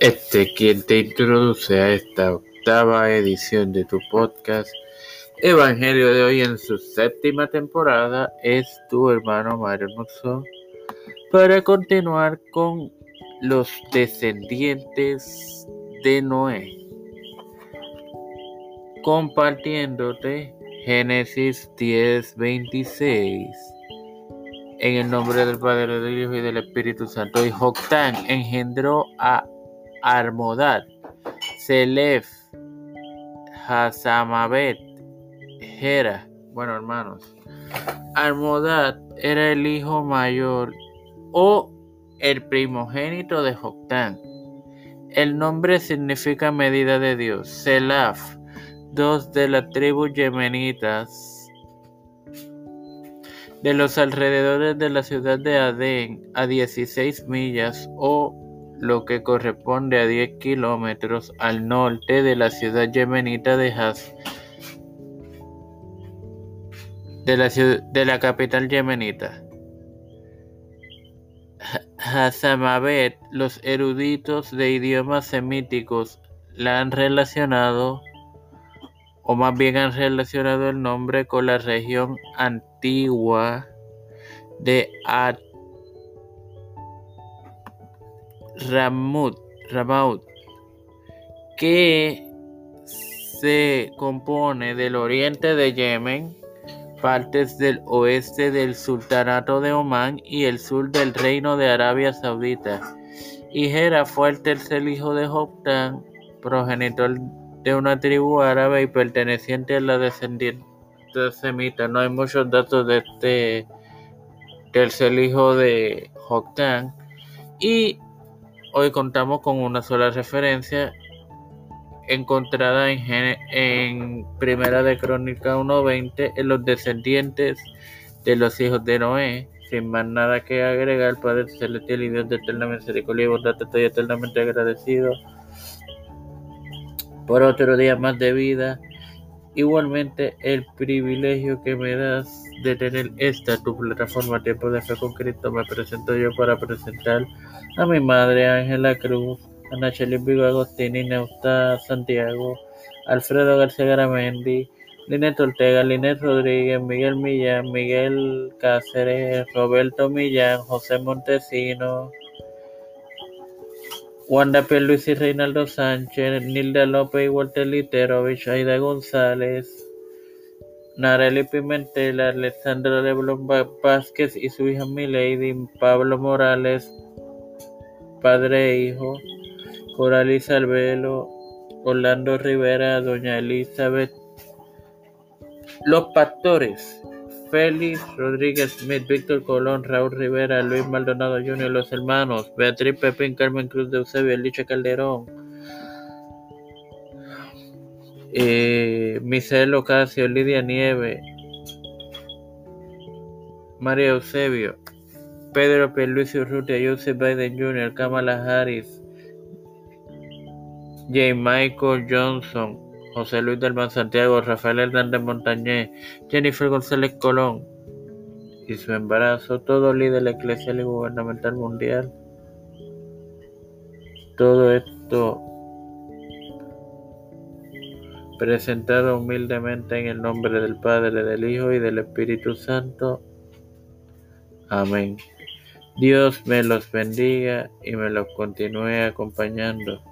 Este quien te introduce a esta octava edición de tu podcast Evangelio de hoy en su séptima temporada es tu hermano Mario Moxó para continuar con los descendientes de Noé compartiéndote Génesis 10, 26 en el nombre del Padre, del Hijo y del Espíritu Santo. Y Joctán engendró a Armodad, Selef, Hazamabet, Hera. Bueno, hermanos, Armodad era el hijo mayor o el primogénito de Joctán. El nombre significa medida de Dios. Selaf, dos de las tribus yemenitas de los alrededores de la ciudad de Adén a 16 millas o lo que corresponde a 10 kilómetros al norte de la ciudad yemenita de Haz, de la, de la capital yemenita. Hazamabet, los eruditos de idiomas semíticos la han relacionado, o más bien han relacionado el nombre con la región antigua de At Ramut, Ramaut, que se compone del oriente de Yemen, partes del oeste del sultanato de Omán y el sur del reino de Arabia Saudita. Y Hera fue el tercer hijo de Joptán, progenitor de una tribu árabe y perteneciente a la descendiente semita. No hay muchos datos de este tercer hijo de Joptán. Y Hoy contamos con una sola referencia encontrada en, Primera de Crónica 1.20 en los descendientes de los hijos de Noé. Sin más nada que agregar, Padre Celestial y Dios de eterna misericordia y bondad, estoy eternamente agradecido por otro día más de vida. Igualmente, el privilegio que me das de tener esta tu plataforma Tiempo de Fe con Cristo, me presento yo para presentar a mi madre Ángela Cruz, a Nacheli Vigo Agostini, Neusta Santiago, Alfredo García Garamendi, Linet Ortega, Linet Rodríguez, Miguel Millán, Miguel Cáceres, Roberto Millán, José Montesino, Wanda Luis y Reinaldo Sánchez, Nilda López y Walter Literovich, Aida González, Nareli Pimentel, Alexandra Leblon Vázquez y su hija Milady, Pablo Morales, padre e hijo, Coralis Albelo, Orlando Rivera, Doña Elizabeth, Los Pastores, Félix Rodríguez Smith, Víctor Colón, Raúl Rivera, Luis Maldonado Jr., los hermanos, Beatriz Pepín, Carmen Cruz de Eusebio, Elicha Calderón, eh, Michelle Ocasio, Lidia Nieve, María Eusebio, Pedro Pierluisi Urrutia, Joseph Biden Jr., Kamala Harris, J. Michael Johnson, José Luis del Santiago, Rafael Hernández Montañez, Jennifer González Colón y su embarazo, todo líder eclesial y gubernamental mundial. Todo esto presentado humildemente en el nombre del Padre, del Hijo y del Espíritu Santo. Amén. Dios me los bendiga y me los continúe acompañando.